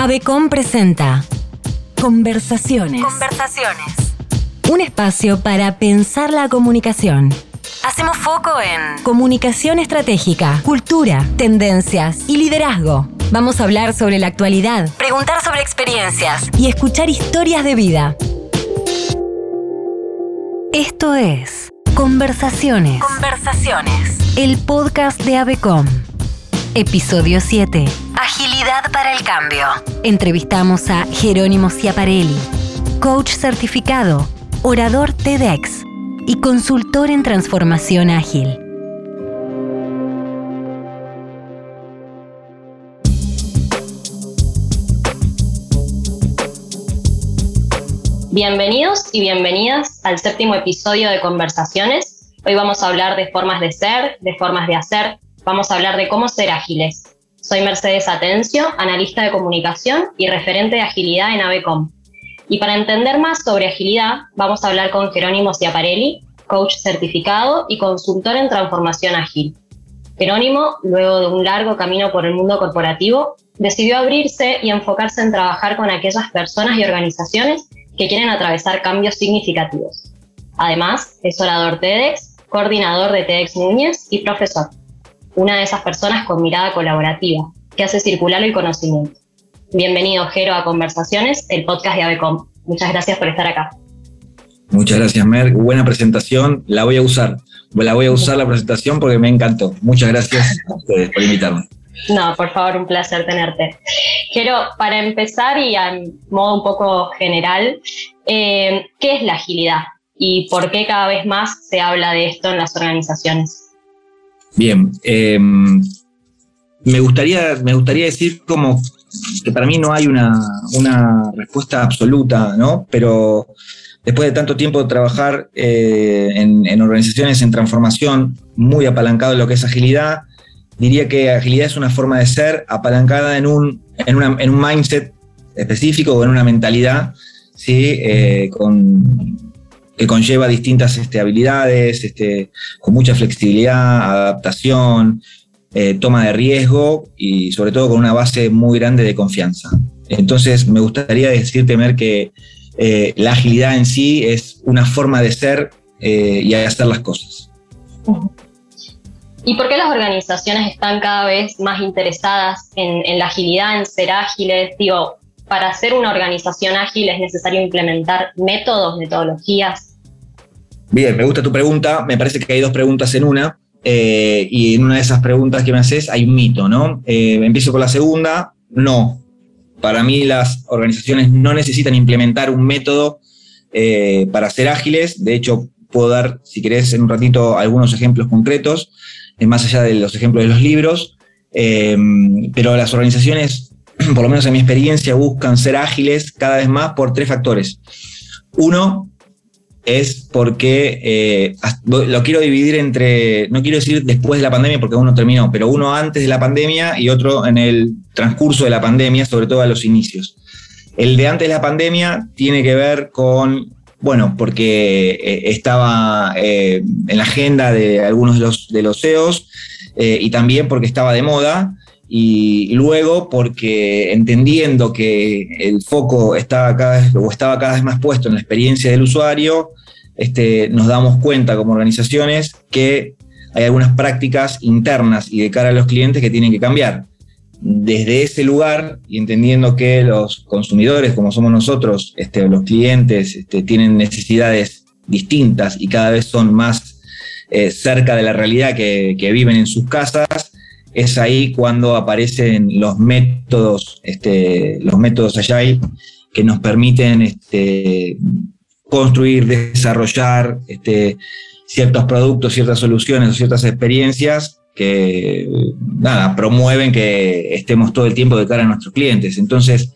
Avecom presenta Conversaciones. Conversaciones. Un espacio para pensar la comunicación. Hacemos foco en Comunicación estratégica, cultura, tendencias y liderazgo. Vamos a hablar sobre la actualidad preguntar sobre experiencias. y escuchar historias de vida. Esto es Conversaciones, Conversaciones. el podcast de Avecom. Episodio 7. Agilidad para el cambio. Entrevistamos a Jerónimo Ciaparelli, coach certificado, orador TEDx y consultor en transformación ágil. Bienvenidos y bienvenidas al séptimo episodio de Conversaciones. Hoy vamos a hablar de formas de ser, de formas de hacer, vamos a hablar de cómo ser ágiles. Soy Mercedes Atencio, analista de comunicación y referente de agilidad en Avecom. Y para entender más sobre agilidad, vamos a hablar con Jerónimo Ciaparelli, coach certificado y consultor en transformación ágil. Jerónimo, luego de un largo camino por el mundo corporativo, decidió abrirse y enfocarse en trabajar con aquellas personas y organizaciones que quieren atravesar cambios significativos. Además, es orador TEDx, coordinador de TEDx Núñez y profesor. Una de esas personas con mirada colaborativa, que hace circular el conocimiento. Bienvenido, Jero, a Conversaciones, el podcast de Avecom. Muchas gracias por estar acá. Muchas gracias, Mer. Buena presentación. La voy a usar. La voy a usar la presentación porque me encantó. Muchas gracias a ustedes por invitarme. No, por favor, un placer tenerte. Jero, para empezar y a modo un poco general, eh, ¿qué es la agilidad y por qué cada vez más se habla de esto en las organizaciones? Bien. eh, me, gustaría, me gustaría decir como que para mí no hay una, una respuesta absoluta, ¿no? Pero después de tanto tiempo de trabajar eh, en, en organizaciones en transformación, muy apalancado en lo que es agilidad, diría que agilidad es una forma de ser apalancada en un, en una- en un mindset específico o en una mentalidad, ¿sí? Eh, con, que conlleva distintas este, habilidades, este, con mucha flexibilidad, adaptación, eh, toma de riesgo y sobre todo con una base muy grande de confianza. Entonces me gustaría decirte, Mer, que eh, la agilidad en sí es una forma de ser eh, y hacer las cosas. ¿Y por qué las organizaciones están cada vez más interesadas en, en la agilidad, en ser ágiles? Digo, para ser una organización ágil es necesario implementar métodos, metodologías. Bien, me gusta tu pregunta. Me parece que hay dos preguntas en una. eh, y en una de esas preguntas que me haces hay un mito, ¿no? Eh, empiezo con la segunda. No. Para mí las organizaciones no necesitan implementar un método eh, para ser ágiles. De hecho, puedo dar, si querés, en un ratito algunos ejemplos concretos, más allá de los ejemplos de los libros. Pero las organizaciones, por lo menos en mi experiencia, buscan ser ágiles cada vez más por tres factores. Uno, es porque eh, lo quiero dividir entre, no quiero decir después de la pandemia porque uno terminó, pero uno antes de la pandemia y otro en el transcurso de la pandemia, sobre todo a los inicios. El de antes de la pandemia tiene que ver con, bueno, porque eh, estaba eh, en la agenda de algunos de los, de los CEOs y también porque estaba de moda y luego porque entendiendo que el foco estaba cada vez, o estaba cada vez más puesto en la experiencia del usuario, este, nos damos cuenta como organizaciones que hay algunas prácticas internas y de cara a los clientes que tienen que cambiar. Desde ese lugar y entendiendo que los consumidores, como somos nosotros, este, los clientes, este, tienen necesidades distintas y cada vez son más eh, cerca de la realidad que, que viven en sus casas, es ahí cuando aparecen los métodos, este, los métodos Agile que nos permiten este, construir, desarrollar este, ciertos productos, ciertas soluciones o ciertas experiencias que nada, promueven que estemos todo el tiempo de cara a nuestros clientes. Entonces,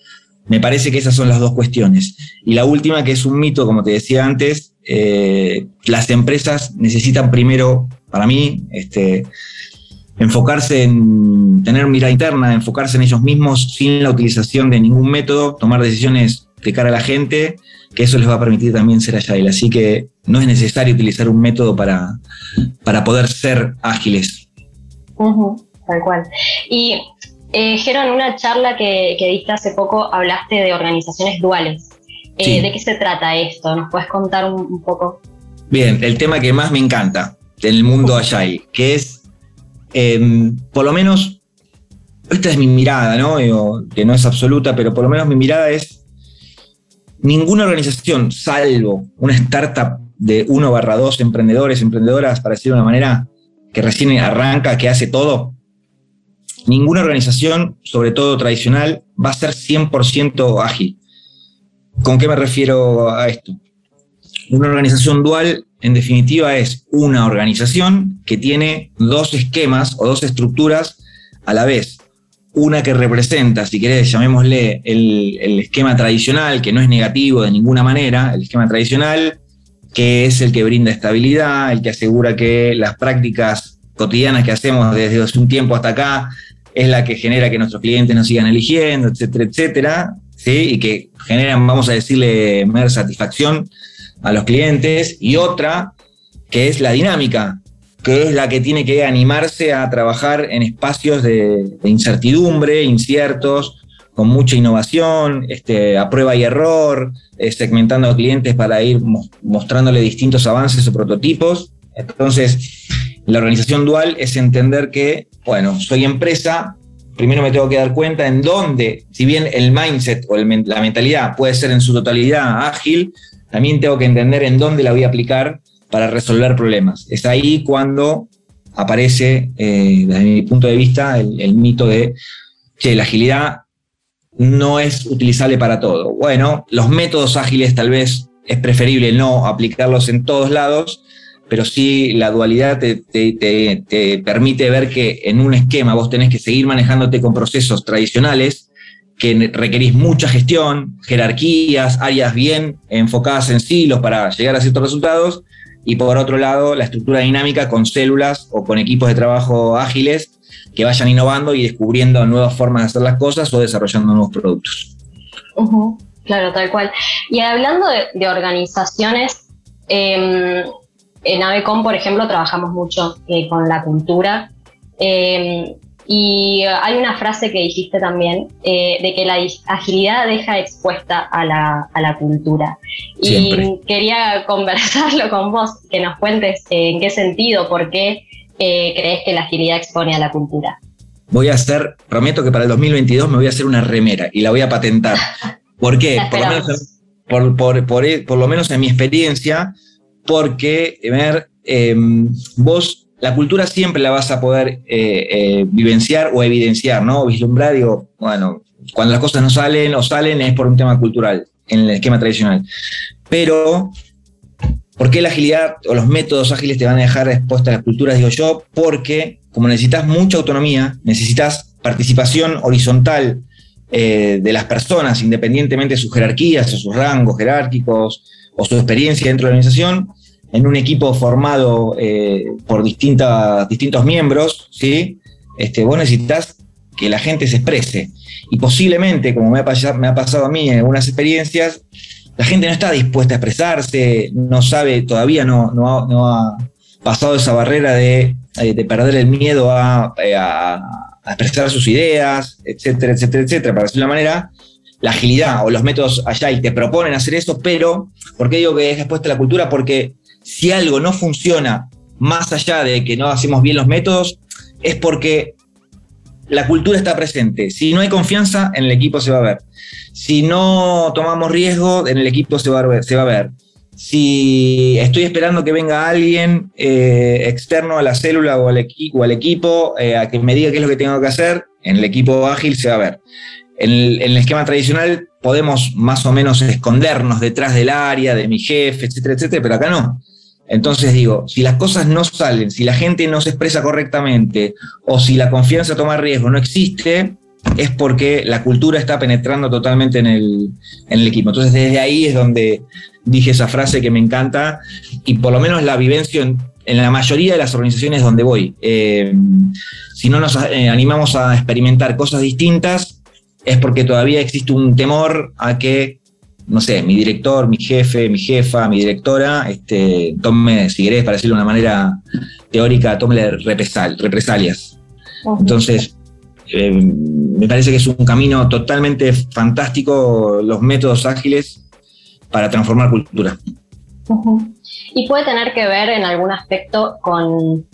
me parece que esas son las dos cuestiones. Y la última, que es un mito, como te decía antes, eh, las empresas necesitan primero, para mí, este, enfocarse en tener mirada interna, enfocarse en ellos mismos sin la utilización de ningún método, tomar decisiones de cara a la gente, que eso les va a permitir también ser agile. Así que no es necesario utilizar un método para, para poder ser ágiles. Ujú, tal cual. Y Eh, Jero, en una charla que, que, diste hace poco hablaste de organizaciones duales. Eh, ¿De qué se trata esto? ¿Nos puedes contar un, poco? Bien, el tema que más me encanta del mundo Agile, que es, em, por lo menos, esta es mi mirada, ¿no? que no es absoluta, pero por lo menos mi mirada es, ninguna organización, salvo una startup de 1 barra 2 emprendedores, emprendedoras, para decirlo de una manera, que recién arranca, que hace todo, ninguna organización, sobre todo tradicional, va a ser 100% ágil. ¿Con qué me refiero a esto? Una organización dual, en definitiva, es una organización que tiene dos esquemas o dos estructuras a la vez. Una que representa, si querés, llamémosle el, esquema tradicional, que no es negativo de ninguna manera, el esquema tradicional, que es el que brinda estabilidad, el que asegura que las prácticas cotidianas que hacemos desde hace un tiempo hasta acá es la que genera que nuestros clientes nos sigan eligiendo, etcétera, etcétera, ¿sí? y que generan, vamos a decirle, más satisfacción a los clientes, y otra que es la dinámica, que es la que tiene que animarse a trabajar en espacios de, incertidumbre, inciertos, con mucha innovación, este, a prueba y error, eh, segmentando a clientes para ir mostrándole distintos avances o prototipos. Entonces, la organización dual es entender que, bueno, soy empresa, primero me tengo que dar cuenta en dónde, si bien el mindset o la mentalidad puede ser en su totalidad ágil, también tengo que entender en dónde la voy a aplicar para resolver problemas. Es ahí cuando aparece, eh, desde mi punto de vista, el, mito de que la agilidad no es utilizable para todo. Bueno, los métodos ágiles tal vez es preferible no aplicarlos en todos lados, pero sí la dualidad te, permite ver que en un esquema vos tenés que seguir manejándote con procesos tradicionales que requerís mucha gestión, jerarquías, áreas bien enfocadas en silos para llegar a ciertos resultados, y por otro lado la estructura dinámica con células o con equipos de trabajo ágiles que vayan innovando y descubriendo nuevas formas de hacer las cosas o desarrollando nuevos productos. claro, tal cual. Y hablando de, organizaciones, em, en Avecom, por ejemplo, trabajamos mucho eh, con la cultura. Eh, y hay una frase que dijiste también, eh, de que la agilidad deja expuesta a la, cultura. Y quería conversarlo con vos, que nos cuentes en qué sentido, por qué crees que la agilidad expone a la cultura. Voy a hacer, prometo que para el 2022 me voy a hacer una remera y la voy a patentar. ¿Por qué? por lo menos en mi experiencia, porque, ver, em, vos la cultura siempre la vas a poder eh, eh, vivenciar o evidenciar, ¿no? vislumbrar, digo, bueno, cuando las cosas no salen o salen es por un tema cultural, en el esquema tradicional. Pero, ¿por qué la agilidad o los métodos ágiles te van a dejar expuesta a las culturas? Digo yo, porque como necesitas mucha autonomía, necesitas participación horizontal eh, de las personas, independientemente de sus jerarquías o sus rangos jerárquicos, o su experiencia dentro de la organización en un equipo formado eh, por distintas, distintos miembros, ¿sí? Este, vos necesitas que la gente se exprese. Y posiblemente, como me ha, pasado, me ha pasado a mí en algunas experiencias, la gente no está dispuesta a expresarse, no sabe, todavía no, no, ha, pasado esa barrera de, eh, de perder el miedo a, eh, a, expresar sus ideas, etcétera, etcétera, etcétera. Para decirlo de una manera, la agilidad o los métodos y te proponen hacer eso, pero ¿por qué digo que es expuesta la cultura? Porque si algo no funciona más allá de que no hacemos bien los métodos, es porque la cultura está presente. Si no hay confianza, en el equipo se va a ver. Si no tomamos riesgo, en el equipo se va a ver. Si estoy esperando que venga alguien eh, externo a la célula o al, equipo eh, a que me diga qué es lo que tengo que hacer, en el equipo ágil se va a ver. En el, esquema tradicional podemos más o menos escondernos detrás del área, de mi jefe, etcétera, etcétera, pero acá no. Entonces digo, si las cosas no salen, si la gente no se expresa correctamente o si la confianza a tomar riesgo no existe, es porque la cultura está penetrando totalmente en el, equipo. Entonces desde ahí es donde dije esa frase que me encanta y por lo menos la vivencia en, la mayoría de las organizaciones donde voy. Eh, si no nos eh, animamos a experimentar cosas distintas, es porque todavía existe un temor a que, no sé, mi director, mi jefe, mi jefa, mi directora, este, tome, si querés, para decirlo de una manera teórica, tome represal, represalias. Entonces, em, me parece que es un camino totalmente fantástico los métodos ágiles para transformar cultura. Y puede tener que ver en algún aspecto con,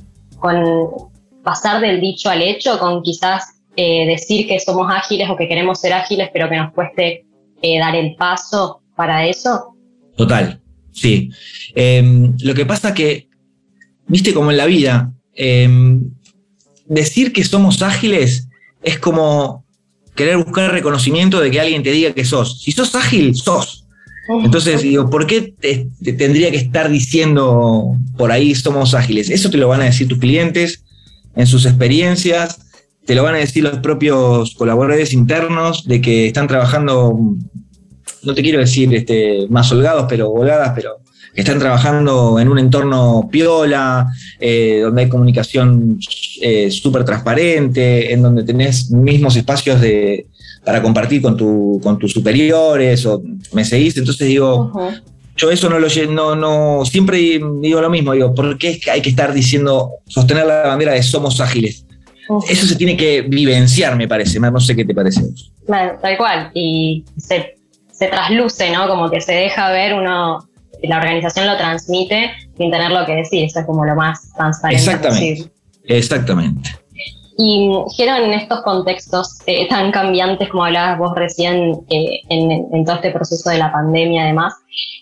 pasar del dicho al hecho, con quizás eh, decir que somos ágiles o que queremos ser ágiles, pero que nos cueste eh, dar el paso para eso. Total, sí. Em, lo que pasa que, viste, como en la vida, em, decir que somos ágiles es como querer buscar reconocimiento de que alguien te diga que sos. Si sos ágil, sos. Entonces digo, ¿por qué te, tendría que estar diciendo por ahí somos ágiles? Eso te lo van a decir tus clientes en sus experiencias, te lo van a decir los propios colaboradores internos de que están trabajando, no te quiero decir este, más holgados, pero voladas, pero están trabajando en un entorno piola, eh, donde hay comunicación eh, súper transparente, en donde tenés mismos espacios de, para compartir con, tu, con tus superiores, o me seguís, entonces digo, yo eso no lo no, no, siempre digo lo mismo, digo, ¿por qué hay que estar diciendo, sostener la bandera de somos ágiles? Eso se tiene que vivenciar, me parece, no sé qué te parece. Bueno, tal cual, y se, se trasluce, ¿no? Como que se deja ver uno la organización lo transmite sin tener lo que decir. Eso es como lo más transparente Exactamente. Exactamente. Y Geron, en estos contextos eh, tan cambiantes como hablabas vos recién eh, en, todo este proceso de la pandemia además,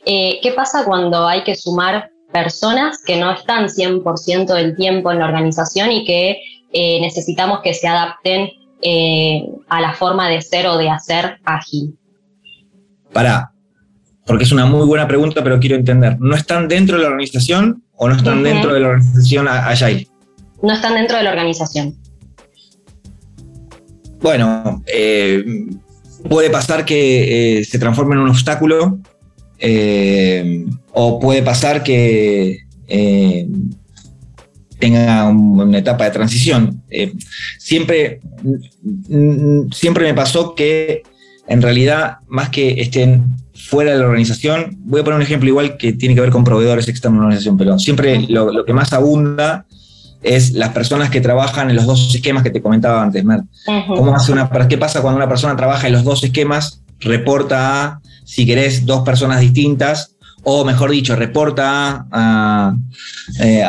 eh, ¿qué pasa cuando hay que sumar personas que no están 100% del tiempo en la organización y que necesitamos que se adapten a la forma de ser o de hacer ágil? Para, porque es una muy buena pregunta, pero quiero entender, ¿no están dentro de la organización o no están dentro de la organización Agile? No están dentro de la organización. Bueno, eh, puede pasar que eh, se transforme en un obstáculo eh, o puede pasar que tenga una etapa de transición. siempre, siempre me pasó que en realidad, más que estén fuera de la organización, voy a poner un ejemplo igual que tiene que ver con proveedores externos de la organización, pero siempre lo, que más abunda es las personas que trabajan en los dos esquemas que te comentaba antes, Mer. ¿Cómo hace una, ¿Qué pasa cuando una persona trabaja en los dos esquemas? Reporta a, si querés, dos personas distintas, o mejor dicho, reporta a, eh,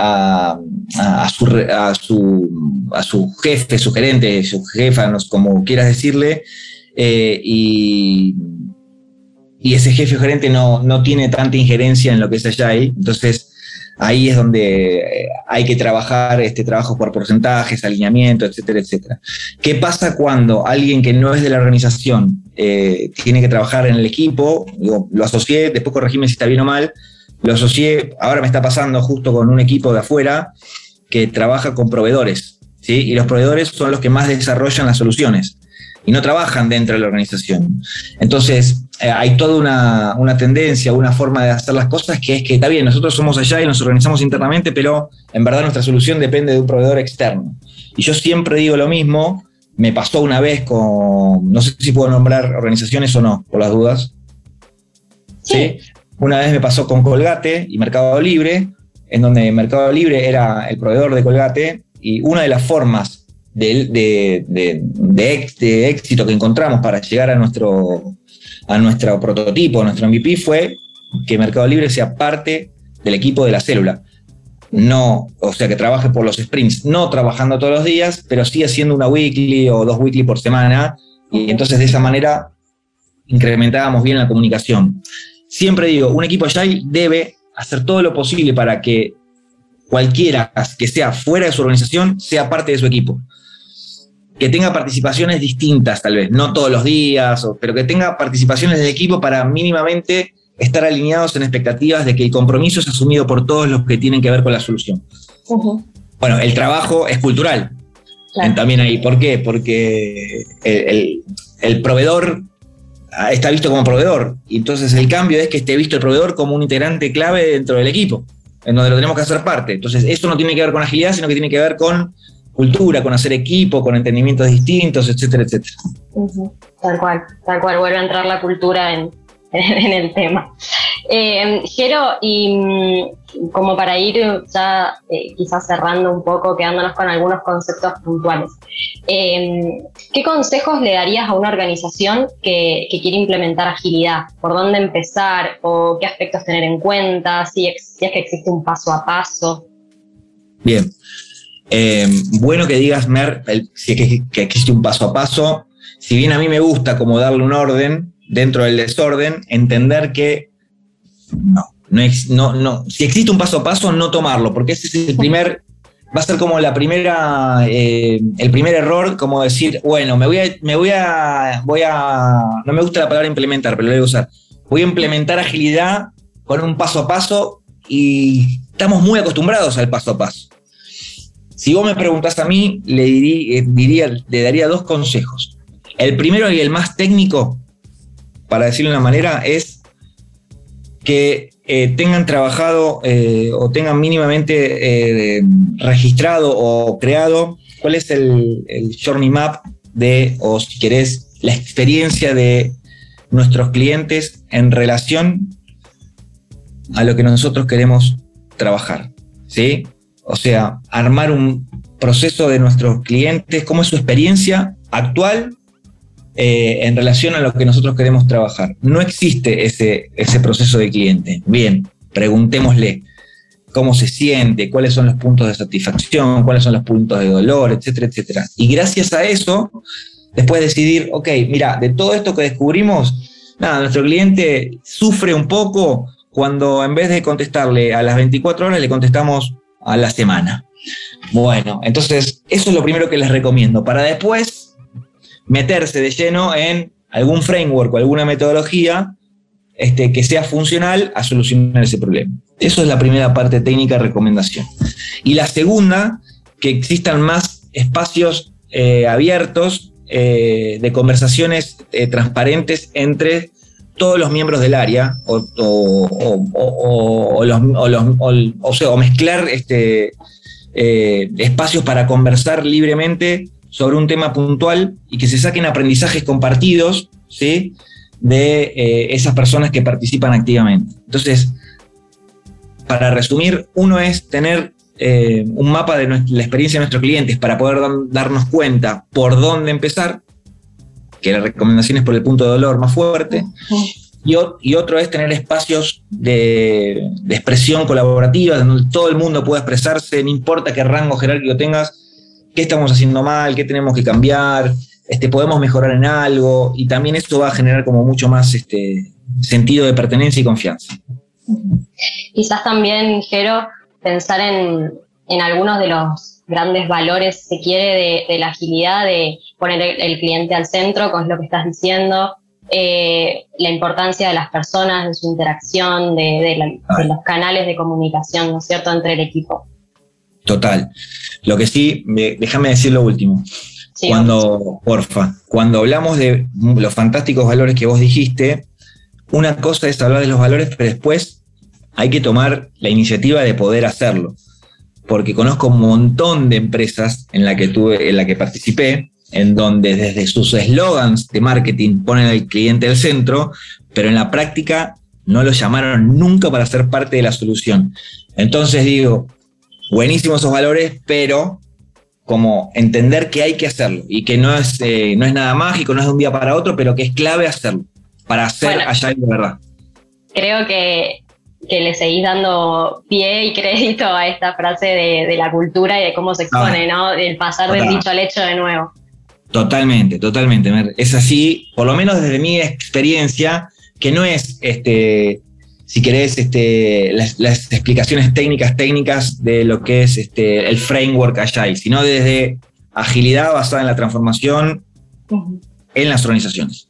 su, a, su, jefe, su gerente, su jefa, como quieras decirle, eh, y y ese jefe o gerente no, no tiene tanta injerencia en lo que es allá. Entonces, ahí es donde eh, hay que trabajar este trabajo por porcentajes, alineamiento, etcétera, etcétera. ¿Qué pasa cuando alguien que no es de la organización eh, tiene que trabajar en el equipo? lo asocié, después corregime si está bien o mal, lo asocié, ahora me está pasando justo con un equipo de afuera que trabaja con proveedores, ¿sí? Y los proveedores son los que más desarrollan las soluciones y no trabajan dentro de la organización. Entonces, eh, hay toda una, una, tendencia, una forma de hacer las cosas que es que está bien, nosotros somos allá y nos organizamos internamente, pero en verdad nuestra solución depende de un proveedor externo. Y yo siempre digo lo mismo, me pasó una vez con, no sé si puedo nombrar organizaciones o no, por las dudas. Sí. Una vez me pasó con Colgate y Mercado Libre, en donde Mercado Libre era el proveedor de Colgate y una de las formas de, de, éxito que encontramos para llegar a nuestro, a nuestro prototipo, a nuestro MVP, fue que Mercado Libre sea parte del equipo de la célula. No, o sea, que trabaje por los sprints, no trabajando todos los días, pero sí haciendo una weekly o dos weekly por semana. Y entonces de esa manera incrementábamos bien la comunicación. Siempre digo, un equipo Agile debe hacer todo lo posible para que cualquiera que sea fuera de su organización sea parte de su equipo que tenga participaciones distintas, tal vez, no todos los días, pero que tenga participaciones del equipo para mínimamente estar alineados en expectativas de que el compromiso es asumido por todos los que tienen que ver con la solución. Bueno, el trabajo es cultural. También ahí, ¿por qué? Porque el, proveedor está visto como proveedor. Y entonces el cambio es que esté visto el proveedor como un integrante clave dentro del equipo, en donde lo tenemos que hacer parte. Entonces, esto no tiene que ver con agilidad, sino que tiene que ver con cultura, con hacer equipo, con entendimientos distintos, etcétera, etcétera. Tal cual, tal cual, vuelve a entrar la cultura en, el tema. Eh, Jero, y mm, como para ir ya eh, quizás cerrando un poco, quedándonos con algunos conceptos puntuales, eh, ¿qué consejos le darías a una organización que, quiere implementar agilidad? ¿Por dónde empezar o qué aspectos tener en cuenta? Si, es que existe un paso a paso. Bien. bueno que digas, Mer, si que, que existe un paso a paso. Si bien a mí me gusta como darle un orden dentro del desorden, entender que no, no, no, Si existe un paso a paso, no tomarlo, porque ese es el primer, va a ser como la primera, eh, el primer error, como decir, bueno, me voy a, me voy a, voy a, no me gusta la palabra implementar, pero lo voy a usar. Voy a implementar agilidad con un paso a paso y estamos muy acostumbrados al paso a paso. Si vos me preguntás a mí, le eh, diría, le daría dos consejos. El primero y el más técnico, para decirlo de una manera, es que eh, tengan trabajado eh, o tengan mínimamente eh, registrado o creado cuál es el, journey map de, o si querés, la experiencia de nuestros clientes en relación a lo que nosotros queremos trabajar. ¿sí? O sea, armar un proceso de nuestros clientes, cómo es su experiencia actual eh, en relación a lo que nosotros queremos trabajar. No existe ese, proceso de cliente. Bien, preguntémosle cómo se siente, cuáles son los puntos de satisfacción, cuáles son los puntos de dolor, etcétera, etcétera. Y gracias a eso, después decidir, ok, mira, de todo esto que descubrimos, nada, nuestro cliente sufre un poco cuando en vez de contestarle a las 24 horas, le contestamos a la semana. Bueno, entonces eso es lo primero que les recomiendo, para después meterse de lleno en algún framework o alguna metodología este, que sea funcional a solucionar ese problema. Eso es la primera parte técnica recomendación. Y la segunda, que existan más espacios eh, abiertos eh, de conversaciones eh, transparentes entre todos los miembros del área o, o, mezclar este, espacios para conversar libremente sobre un tema puntual y que se saquen aprendizajes compartidos ¿sí? de eh, esas personas que participan activamente. Entonces, para resumir, uno es tener eh, un mapa de la experiencia de nuestros clientes para poder darnos cuenta por dónde empezar, que la recomendación es por el punto de dolor más fuerte, y, otro es tener espacios de, de expresión colaborativa, donde todo el mundo pueda expresarse, no importa qué rango jerárquico tengas, qué estamos haciendo mal, qué tenemos que cambiar, este, podemos mejorar en algo y también esto va a generar como mucho más este, sentido de pertenencia y confianza. Quizás también, Jero, pensar en, algunos de los grandes valores, se quiere, de, la agilidad, de poner el, cliente al centro, con lo que estás diciendo, eh, la importancia de las personas, de su interacción, de, de los canales de comunicación, ¿no es cierto?, entre el equipo. Total. Lo que sí, déjame decir lo último. cuando, porfa, cuando hablamos de los fantásticos valores que vos dijiste, una cosa es hablar de los valores, pero después hay que tomar la iniciativa de poder hacerlo. Porque conozco un montón de empresas en la que tuve, en la que participé, en donde desde sus eslogans de marketing ponen al cliente al centro, pero en la práctica no lo llamaron nunca para ser parte de la solución. Entonces digo, buenísimos esos valores, pero como entender que hay que hacerlo y que no es, eh, no es nada mágico, no es de un día para otro, pero que es clave hacerlo para hacer allá de verdad. Creo que, le seguís dando pie y crédito a esta frase de, la cultura y de cómo se expone, ¿no? El pasar del dicho al hecho de nuevo. Totalmente, totalmente. Es así, por lo menos desde mi experiencia, que no es este, si querés, este, las, explicaciones técnicas, técnicas de lo que es este, el framework Agile, sino desde agilidad basada en la transformación en las organizaciones.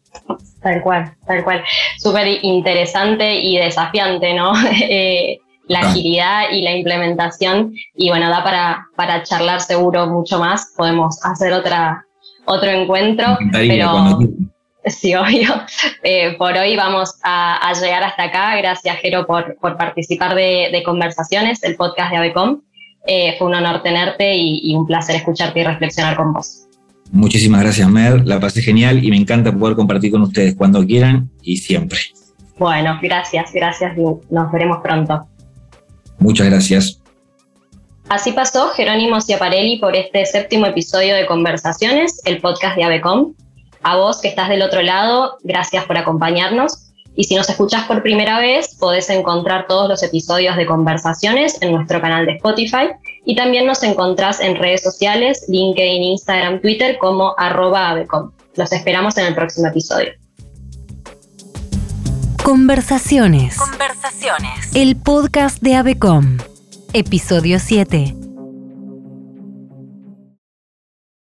Tal cual, tal cual. Súper interesante y desafiante, ¿no? Eh, la ah. agilidad y la implementación. Y bueno, da para, para charlar seguro mucho más. Podemos hacer otra, otro encuentro. Pero... Sí, obvio. Eh, por hoy vamos a, llegar hasta acá. Gracias, Jero, por, participar de, Conversaciones, el podcast de Avecom. Eh, fue un honor tenerte y, un placer escucharte y reflexionar con vos. Muchísimas gracias, Mer. La pasé genial y me encanta poder compartir con ustedes cuando quieran y siempre. Bueno, gracias, gracias. Nos veremos pronto. Muchas gracias. Así pasó Jerónimo Ciaparelli por este séptimo episodio de Conversaciones, el podcast de Avecom. A vos que estás del otro lado, gracias por acompañarnos. Y si nos escuchás por primera vez, podés encontrar todos los episodios de conversaciones en nuestro canal de Spotify y también nos encontrás en redes sociales, LinkedIn, Instagram, Twitter como arroba Avecom. Los esperamos en el próximo episodio. Conversaciones. Conversaciones. El podcast de Avecom. Episodio 7.